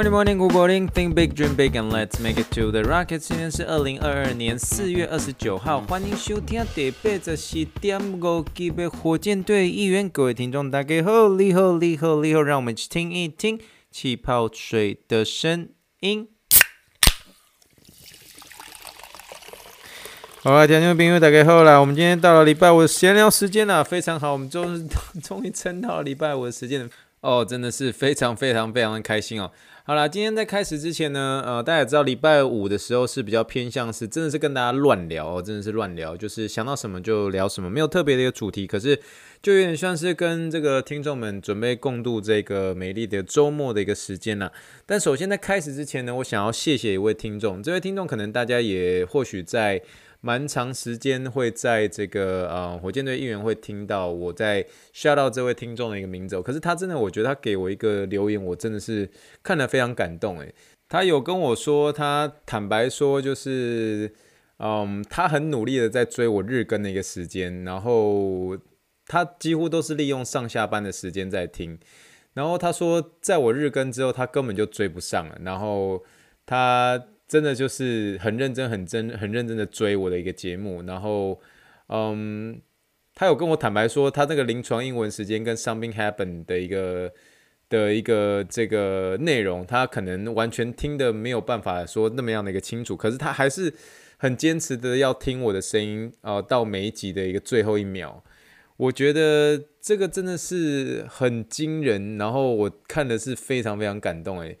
Morning, morning, good morning. Think big, dream big, and let's make it to the rockets. 今天是二零二二年四月二十九号，欢迎收听第八十四点五集的火箭队一员。各位听众，大家好，你好，你好，你好，让我们一起听一听气泡水的声音。好了，听众朋友，大家好啦，我们今天到了礼拜五的闲聊时间了，非常好，我们终于 终于撑到了礼拜五的时间了，哦，真的是非常非常非常的开心哦。好啦，今天在开始之前呢，呃，大家也知道礼拜五的时候是比较偏向是，真的是跟大家乱聊哦，真的是乱聊，就是想到什么就聊什么，没有特别的一个主题，可是就有点像是跟这个听众们准备共度这个美丽的周末的一个时间啦。但首先在开始之前呢，我想要谢谢一位听众，这位听众可能大家也或许在。蛮长时间会在这个呃火箭队议员会听到我在 shout out 这位听众的一个名字，可是他真的，我觉得他给我一个留言，我真的是看得非常感动诶。他有跟我说，他坦白说就是，嗯，他很努力的在追我日更的一个时间，然后他几乎都是利用上下班的时间在听，然后他说在我日更之后，他根本就追不上了，然后他。真的就是很认真、很真、很认真的追我的一个节目，然后，嗯，他有跟我坦白说，他那个临床英文时间跟 Something Happen 的一个的一个这个内容，他可能完全听得没有办法说那么样的一个清楚，可是他还是很坚持的要听我的声音，呃，到每一集的一个最后一秒，我觉得这个真的是很惊人，然后我看的是非常非常感动，诶。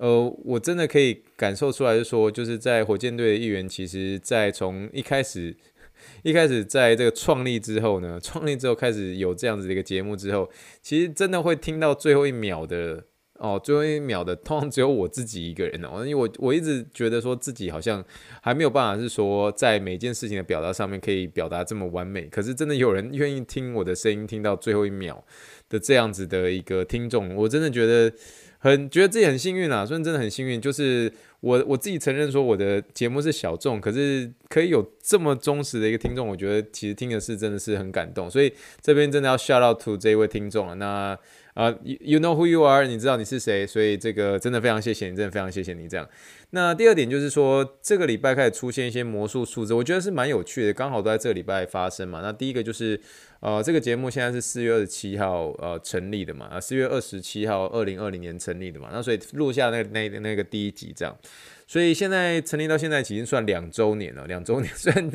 呃，我真的可以感受出来，是说，就是在火箭队的一员，其实，在从一开始，一开始在这个创立之后呢，创立之后开始有这样子的一个节目之后，其实真的会听到最后一秒的哦，最后一秒的，通常只有我自己一个人哦，因为我我一直觉得说自己好像还没有办法是说在每件事情的表达上面可以表达这么完美，可是真的有人愿意听我的声音，听到最后一秒的这样子的一个听众，我真的觉得。很觉得自己很幸运啦，所以真的很幸运。就是我我自己承认说我的节目是小众，可是可以有这么忠实的一个听众，我觉得其实听的是真的是很感动。所以这边真的要 shout out to 这一位听众了。那啊、uh，you know who you are，你知道你是谁，所以这个真的非常谢谢你，真的非常谢谢你这样。那第二点就是说，这个礼拜开始出现一些魔术数字，我觉得是蛮有趣的，刚好都在这个礼拜发生嘛。那第一个就是。呃，这个节目现在是四月二十七号呃成立的嘛，啊四月二十七号二零二零年成立的嘛，那所以录下那那那个第一集这样，所以现在成立到现在已经算两周年了，两周年 虽然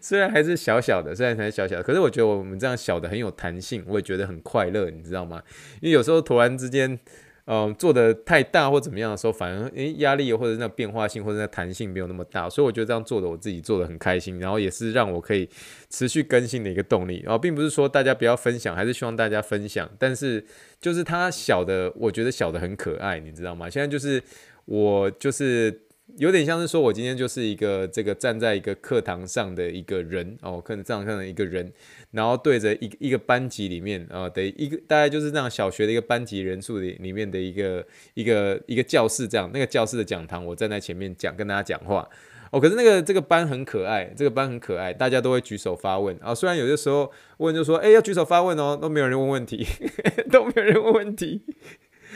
虽然还是小小的，虽然还是小小的，可是我觉得我们这样小的很有弹性，我也觉得很快乐，你知道吗？因为有时候突然之间。嗯，做的太大或怎么样的时候，反而诶压力或者那变化性或者那弹性没有那么大，所以我觉得这样做的我自己做的很开心，然后也是让我可以持续更新的一个动力。然后并不是说大家不要分享，还是希望大家分享，但是就是它小的，我觉得小的很可爱，你知道吗？现在就是我就是。有点像是说，我今天就是一个这个站在一个课堂上的一个人哦，课堂上的一个人，然后对着一一个班级里面啊的一个大概就是这样小学的一个班级人数里里面的一个一个一个教室这样，那个教室的讲堂，我站在前面讲跟大家讲话哦。可是那个这个班很可爱，这个班很可爱，大家都会举手发问啊。虽然有些时候问就说，哎，要举手发问哦，都没有人问问题，都没有人问问题。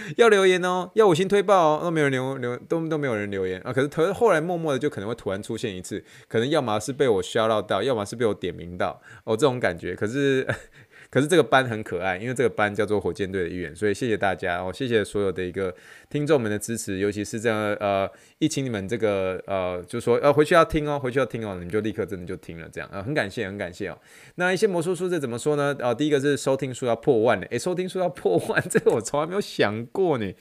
要留言哦，要五星推爆哦，都没有人留留，都都没有人留言啊。可是，可是后来默默的就可能会突然出现一次，可能要么是被我骚扰到，要么是被我点名到哦，这种感觉。可是。可是这个班很可爱，因为这个班叫做火箭队的一员，所以谢谢大家哦，谢谢所有的一个听众们的支持，尤其是这样呃，一请你们这个呃，就说呃回去要听哦，回去要听哦，你们就立刻真的就听了这样啊、很感谢，很感谢哦。那一些魔术数字怎么说呢？啊、呃，第一个是收听数要破万的，诶，收听数要破万，这个我从来没有想过呢，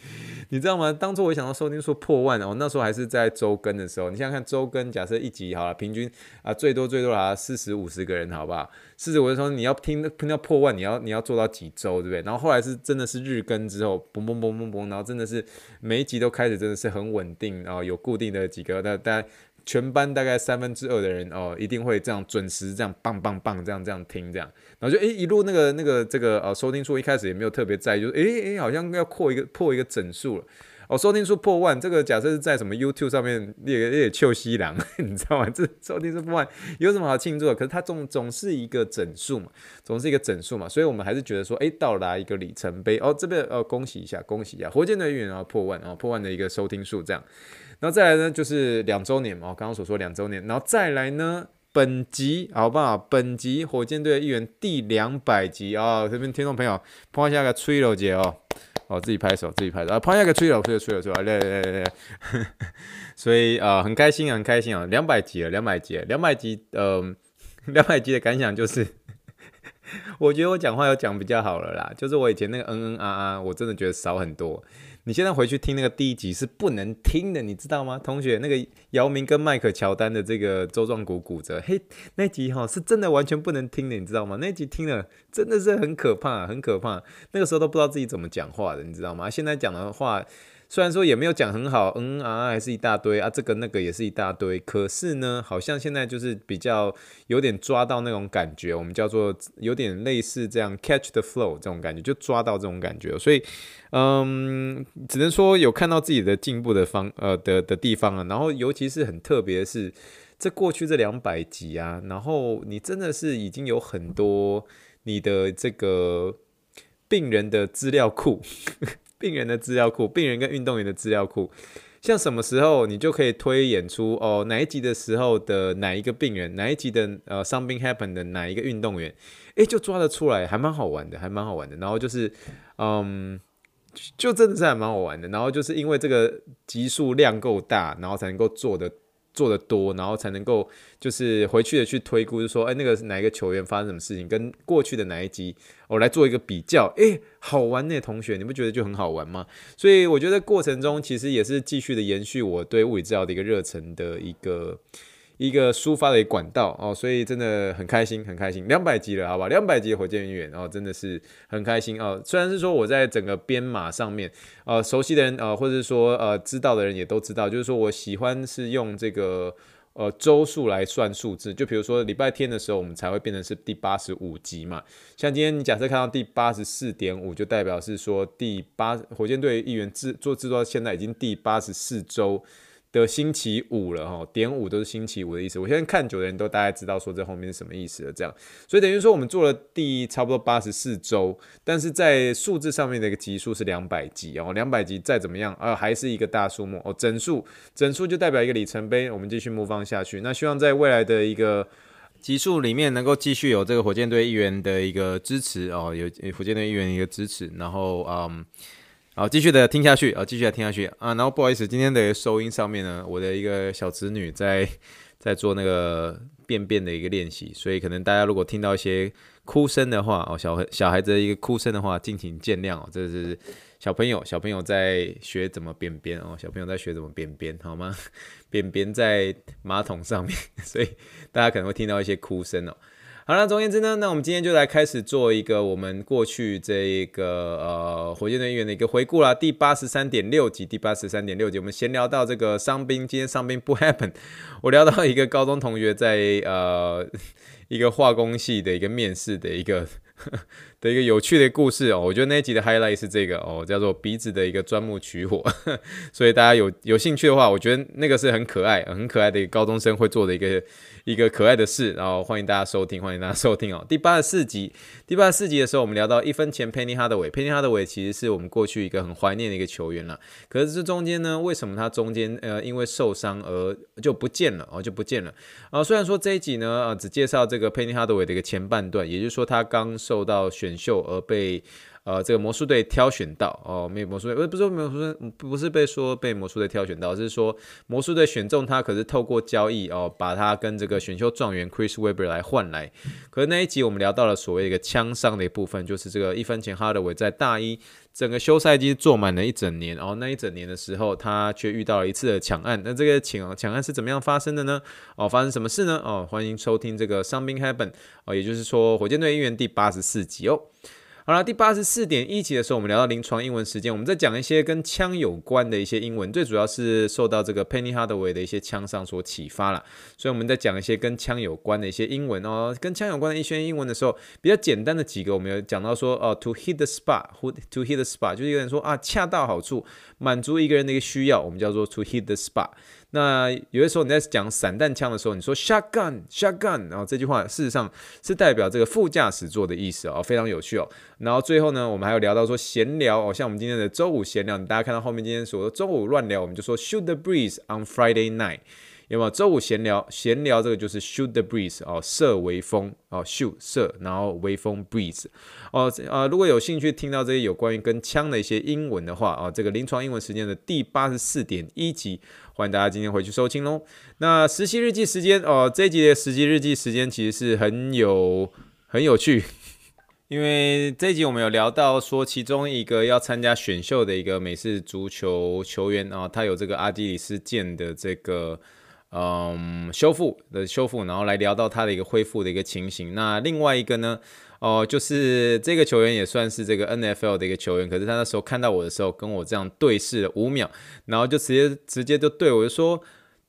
你知道吗？当初我想到收听数破万哦，那时候还是在周更的时候，你想想看周更，假设一集好了，平均啊、最多最多啊四十五十个人，好不好？四十五的时候你要听听到破。万你要你要做到几周，对不对？然后后来是真的是日更之后，嘣嘣嘣嘣嘣，然后真的是每一集都开始真的是很稳定，然后有固定的几个，大大概全班大概三分之二的人哦，一定会这样准时这样棒棒棒这样这样听这样，然后就诶一路那个那个这个呃收听数一开始也没有特别在意，就是诶诶好像要破一个破一个整数了。哦，收听数破万，这个假设是在什么 YouTube 上面列列秋西郎，你知道吗？这收听数破万有什么好庆祝的？可是它总总是一个整数嘛，总是一个整数嘛，所以我们还是觉得说，哎，到达一个里程碑哦，这边呃恭喜一下，恭喜一下，火箭队员啊破万啊破万的一个收听数这样，然后再来呢就是两周年嘛，刚刚所说两周年，然后再来呢本集好不好？本集火箭队的一员第两百集啊、哦，这边听众朋友碰一下个吹楼节哦。哦，自己拍手，自己拍手啊！拍下个吹了，吹了，吹了，吹了，来来来来，所以啊、很开心啊，很开心啊！两百集了，两百集，两百集，嗯，两百集的感想就是，我觉得我讲话有讲比较好了啦，就是我以前那个嗯嗯啊啊，我真的觉得少很多。你现在回去听那个第一集是不能听的，你知道吗？同学，那个姚明跟迈克乔丹的这个周状骨骨折，嘿，那集哈是真的完全不能听的，你知道吗？那集听了真的是很可怕，很可怕。那个时候都不知道自己怎么讲话的，你知道吗？现在讲的话。虽然说也没有讲很好，嗯啊还是一大堆啊，这个那个也是一大堆，可是呢，好像现在就是比较有点抓到那种感觉，我们叫做有点类似这样 catch the flow 这种感觉，就抓到这种感觉，所以嗯，只能说有看到自己的进步的方呃的的地方啊，然后尤其是很特别的是，这过去这两百集啊，然后你真的是已经有很多你的这个病人的资料库。病人的资料库，病人跟运动员的资料库，像什么时候你就可以推演出哦，哪一集的时候的哪一个病人，哪一集的呃 something happened 的哪一个运动员，诶，就抓得出来，还蛮好玩的，还蛮好玩的。然后就是，嗯，就真的是还蛮好玩的。然后就是因为这个集数量够大，然后才能够做的。做的多，然后才能够就是回去的去推估，就说，哎，那个哪一个球员发生什么事情，跟过去的哪一集，我来做一个比较，哎，好玩呢，同学，你不觉得就很好玩吗？所以我觉得过程中其实也是继续的延续我对物理治疗的一个热忱的一个。一个抒发的管道哦，所以真的很开心，很开心，两百集了，好吧，两百集火箭队员哦，真的是很开心哦。虽然是说我在整个编码上面，呃，熟悉的人呃，或者说呃，知道的人也都知道，就是说我喜欢是用这个呃周数来算数字，就比如说礼拜天的时候，我们才会变成是第八十五集嘛。像今天你假设看到第八十四点五，就代表是说第八火箭队议员制做制作到现在已经第八十四周。的星期五了哈，点五都是星期五的意思。我现在看久的人都大概知道说这后面是什么意思了。这样，所以等于说我们做了第差不多八十四周，但是在数字上面的一个级数是两百级哦，两百级再怎么样啊，还是一个大数目哦。整数整数就代表一个里程碑，我们继续模仿下去。那希望在未来的一个集数里面能够继续有这个火箭队一员的一个支持哦，有火箭队一员一个支持，然后嗯。好，继续的听下去啊，继续的听下去啊。然后不好意思，今天的收音上面呢，我的一个小侄女在 在做那个便便的一个练习，所以可能大家如果听到一些哭声的话哦，小小孩子的一个哭声的话，敬请见谅哦。这是小朋友，小朋友在学怎么便便哦，小朋友在学怎么便便，好吗？便便在马桶上面，所以大家可能会听到一些哭声哦。好了，总而言之呢，那我们今天就来开始做一个我们过去这一个呃火箭队员的一个回顾啦。第八十三点六集，第八十三点六集，我们闲聊到这个伤兵，今天伤兵不 happen，我聊到一个高中同学在呃 一个化工系的一个面试的一个。的一个有趣的故事哦，我觉得那一集的 highlight 是这个哦，叫做鼻子的一个钻木取火，所以大家有有兴趣的话，我觉得那个是很可爱、很可爱的一个高中生会做的一个一个可爱的事，然后欢迎大家收听，欢迎大家收听哦。第八十四集，第八十四集的时候，我们聊到一分钱 Penny Hardaway，Penny Hardaway 其实是我们过去一个很怀念的一个球员了，可是这中间呢，为什么他中间呃因为受伤而就不见了哦，就不见了。啊？虽然说这一集呢，呃，只介绍这个 Penny Hardaway 的一个前半段，也就是说他刚受到选秀而被呃这个魔术队挑选到哦，没有魔术队不是不是魔术不是被说被魔术队挑选到，是说魔术队选中他，可是透过交易哦，把他跟这个选秀状元 Chris Webber 来换来。可是那一集我们聊到了所谓一个枪伤的一部分，就是这个一分钱哈德维在大一整个休赛季坐满了一整年，然后那一整年的时候，他却遇到了一次的抢案。那这个抢抢案是怎么样发生的呢？哦，发生什么事呢？哦，欢迎收听这个伤兵 Happen 哦，也就是说火箭队一员第八十四集哦。好了，第八十四点一集的时候，我们聊到临床英文时间，我们在讲一些跟枪有关的一些英文，最主要是受到这个 Penny Hardaway 的一些枪伤所启发了，所以我们在讲一些跟枪有关的一些英文哦，跟枪有关的一些英文的时候，比较简单的几个，我们有讲到说哦，to hit the spot，to hit the spot，就是有人说啊，恰到好处，满足一个人的一个需要，我们叫做 to hit the spot。那有的时候你在讲散弹枪的时候，你说 shotgun shotgun，然后这句话事实上是代表这个副驾驶座的意思哦，非常有趣哦。然后最后呢，我们还有聊到说闲聊哦，像我们今天的周五闲聊，大家看到后面今天说周五乱聊，我们就说 shoot the breeze on Friday night。有没有周五闲聊？闲聊这个就是 shoot the breeze 哦，射微风哦，shoot 射，然后微风 breeze 哦，呃，如果有兴趣听到这些有关于跟枪的一些英文的话啊，这个临床英文时间的第八十四点一集，欢迎大家今天回去收听喽。那实习日记时间哦，这一集的实习日记时间其实是很有很有趣，因为这一集我们有聊到说，其中一个要参加选秀的一个美式足球球员啊，他有这个阿基里斯腱的这个。嗯，修复的修复，然后来聊到他的一个恢复的一个情形。那另外一个呢，哦、就是这个球员也算是这个 NFL 的一个球员，可是他那时候看到我的时候，跟我这样对视了五秒，然后就直接直接就对我就说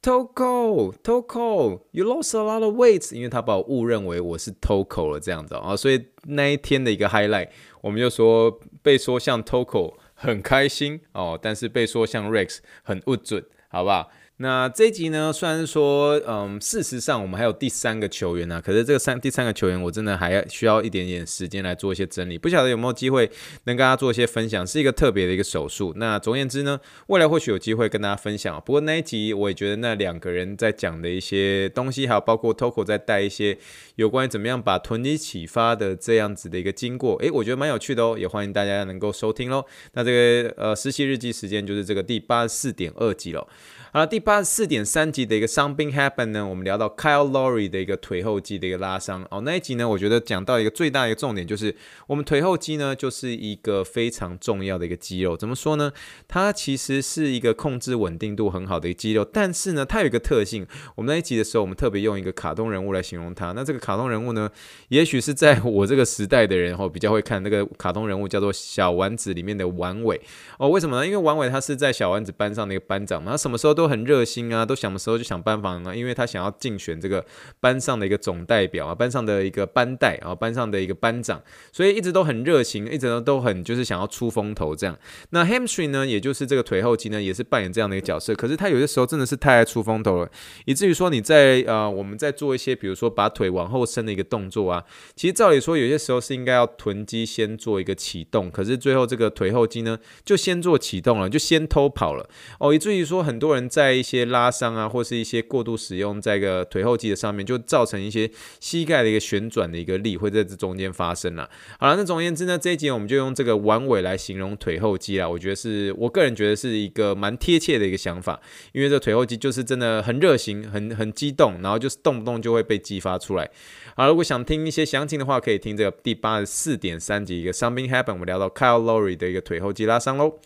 ，Toko Toko，you lost a lot of weight，因为他把我误认为我是 Toko 了这样子啊，所以那一天的一个 highlight，我们就说被说像 Toko 很开心哦，但是被说像 Rex 很不准，好不好？那这一集呢，虽然说，嗯，事实上我们还有第三个球员呢、可是这个三第三个球员，我真的还要需要一点点时间来做一些整理，不晓得有没有机会能跟大家做一些分享，是一个特别的一个手术。那总而言之呢，未来或许有机会跟大家分享。不过那一集我也觉得那两个人在讲的一些东西，还有包括 Toko 在带一些有关于怎么样把臀肌启发的这样子的一个经过，诶，我觉得蛮有趣的哦，也欢迎大家能够收听喽。那这个呃实习日记时间就是这个第八十四点二集了。好了，第八十四点三集的一个伤病 happen 呢，我们聊到 Kyle Lowry 的一个腿后肌的一个拉伤哦。那一集呢，我觉得讲到一个最大的一个重点，就是我们腿后肌呢，就是一个非常重要的一个肌肉。怎么说呢？它其实是一个控制稳定度很好的一个肌肉，但是呢，它有一个特性。我们那一集的时候，我们特别用一个卡通人物来形容它。那这个卡通人物呢，也许是在我这个时代的人哦，比较会看那个卡通人物，叫做小丸子里面的丸尾哦。为什么呢？因为丸尾他是在小丸子班上的一个班长嘛，他什么时候都很热心啊，都想的时候就想办法啊，因为他想要竞选这个班上的一个总代表啊，班上的一个班代啊，班上的一个班长，所以一直都很热情，一直呢都很就是想要出风头这样。那 hamstring 呢，也就是这个腿后肌呢，也是扮演这样的一个角色。可是他有些时候真的是太爱出风头了，以至于说你在呃我们在做一些比如说把腿往后伸的一个动作啊，其实照理说有些时候是应该要臀肌先做一个启动，可是最后这个腿后肌呢就先做启动了，就先偷跑了哦，以至于说很多人在一些拉伤啊，或是一些过度使用在一个腿后肌的上面，就造成一些膝盖的一个旋转的一个力会在这中间发生了。好了，那总而言之呢，这一集我们就用这个弯尾来形容腿后肌啦。我觉得是我个人觉得是一个蛮贴切的一个想法，因为这腿后肌就是真的很热情、很很激动，然后就是动不动就会被激发出来。好，如果想听一些详情的话，可以听这个第八十四点三集一个 Something Happen，我们聊到 Kyle Lowry 的一个腿后肌拉伤喽。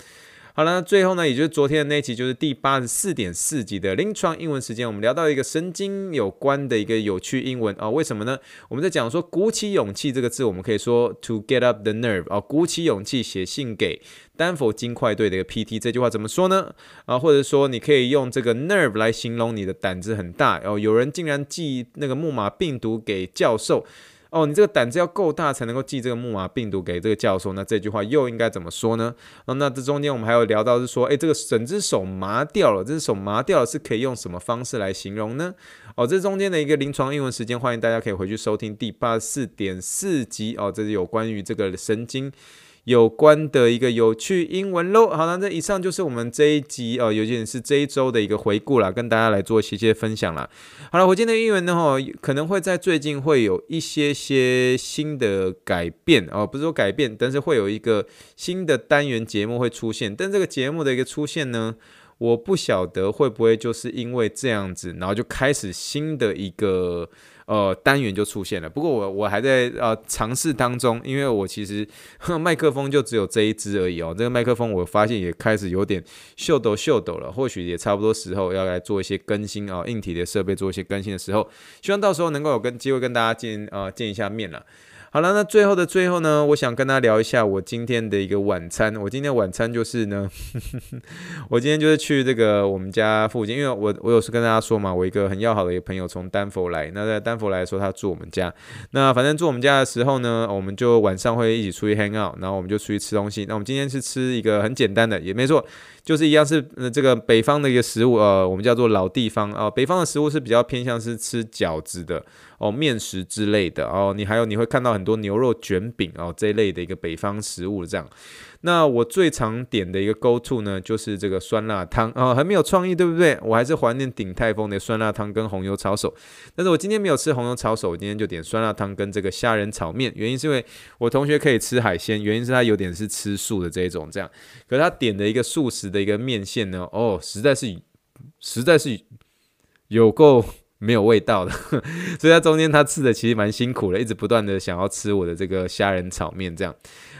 好了，最后呢，也就是昨天的那期，就是第八十四点四集的临床英文时间，我们聊到一个神经有关的一个有趣英文啊、为什么呢？我们在讲说鼓起勇气这个字，我们可以说 to get up the nerve 啊、鼓起勇气写信给丹佛金块队的一个 PT，这句话怎么说呢？啊，或者说你可以用这个 nerve 来形容你的胆子很大哦，有人竟然寄那个木马病毒给教授。哦，你这个胆子要够大才能够寄这个木马病毒给这个教授，那这句话又应该怎么说呢？哦，那这中间我们还有聊到是说，诶，这个整只手麻掉了，这只手麻掉了是可以用什么方式来形容呢？哦，这中间的一个临床英文时间，欢迎大家可以回去收听第八十四点四集哦，这是有关于这个神经。有关的一个有趣英文喽。好了，那以上就是我们这一集哦，有点是这一周的一个回顾啦，跟大家来做一些些分享啦。好了，我今天的英文呢，哈，可能会在最近会有一些些新的改变哦，不是说改变，但是会有一个新的单元节目会出现。但这个节目的一个出现呢，我不晓得会不会就是因为这样子，然后就开始新的一个。呃，单元就出现了。不过我我还在呃尝试当中，因为我其实麦克风就只有这一支而已哦。这个麦克风我发现也开始有点秀抖秀抖了，或许也差不多时候要来做一些更新啊，硬体的设备做一些更新的时候，希望到时候能够有跟机会跟大家见呃见一下面了。好了，那最后的最后呢，我想跟大家聊一下我今天的一个晚餐。我今天晚餐就是呢，我今天就是去这个我们家附近，因为我我有时跟大家说嘛，我一个很要好的一个朋友从丹佛来，那在丹佛来的时候他住我们家，那反正住我们家的时候呢，我们就晚上会一起出去 hang out，然后我们就出去吃东西。那我们今天是吃一个很简单的，也没错。就是一样是呃这个北方的一个食物，呃，我们叫做老地方啊、呃。北方的食物是比较偏向是吃饺子的哦，面食之类的哦。你还有你会看到很多牛肉卷饼哦这一类的一个北方食物这样。那我最常点的一个 go to 呢，就是这个酸辣汤、哦，很没有创意，对不对？我还是怀念鼎泰丰的酸辣汤跟红油抄手，但是我今天没有吃红油抄手，我今天就点酸辣汤跟这个虾仁炒面，原因是因为我同学可以吃海鲜，原因是他有点是吃素的这一种这样，可是他点的一个素食的一个面线呢，哦，实在是实在是有够没有味道的，所以在中间他吃的其实蛮辛苦的，一直不断的想要吃我的这个虾仁炒面这样。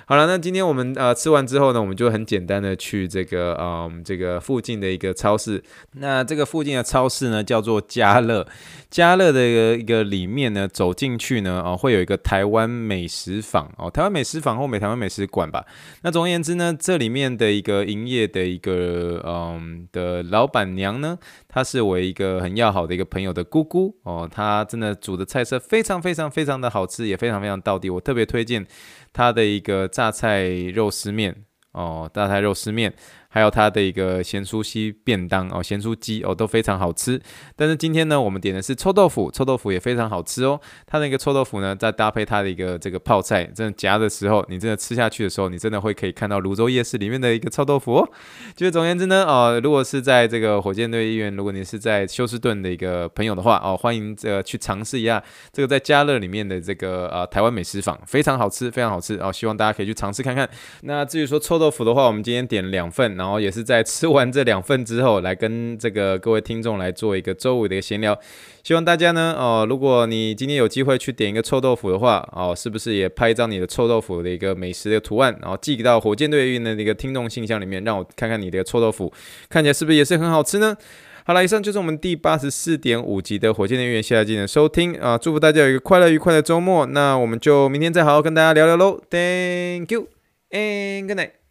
好了，那今天我们呃吃完之后呢，我们就很简单的去这个嗯这个附近的一个超市。那这个附近的超市呢叫做家乐，家乐的一个一个里面呢走进去呢哦会有一个台湾美食坊哦，台湾美食坊或美台湾美食馆吧。那总而言之呢，这里面的一个营业的一个嗯的老板娘呢，她是我一个很要好的一个朋友的姑姑哦，她真的煮的菜色非常非常非常的好吃，也非常非常到底，我特别推荐。她的一个榨菜肉丝面哦，榨菜肉丝面。还有它的一个咸酥鸡便当哦，咸酥鸡哦都非常好吃。但是今天呢，我们点的是臭豆腐，臭豆腐也非常好吃哦。它那个臭豆腐呢，再搭配它的一个这个泡菜，真的夹的时候，你真的吃下去的时候，你真的会可以看到泸州夜市里面的一个臭豆腐哦。就是总而言之呢，哦，如果是在这个火箭队医院，如果你是在休斯顿的一个朋友的话哦，欢迎这个去尝试一下这个在家乐里面的这个呃台湾美食坊，非常好吃，非常好吃哦。希望大家可以去尝试看看。那至于说臭豆腐的话，我们今天点了两份。然后也是在吃完这两份之后，来跟这个各位听众来做一个周五的一个闲聊。希望大家呢，哦，如果你今天有机会去点一个臭豆腐的话，哦，是不是也拍一张你的臭豆腐的一个美食的图案，然后寄给到火箭队运的那个听众信箱里面，让我看看你的臭豆腐看起来是不是也是很好吃呢？好了，以上就是我们第八十四点五集的火箭队员，谢谢大家的收听啊，祝福大家有一个快乐愉快的周末。那我们就明天再好好跟大家聊聊喽。Thank you and good night。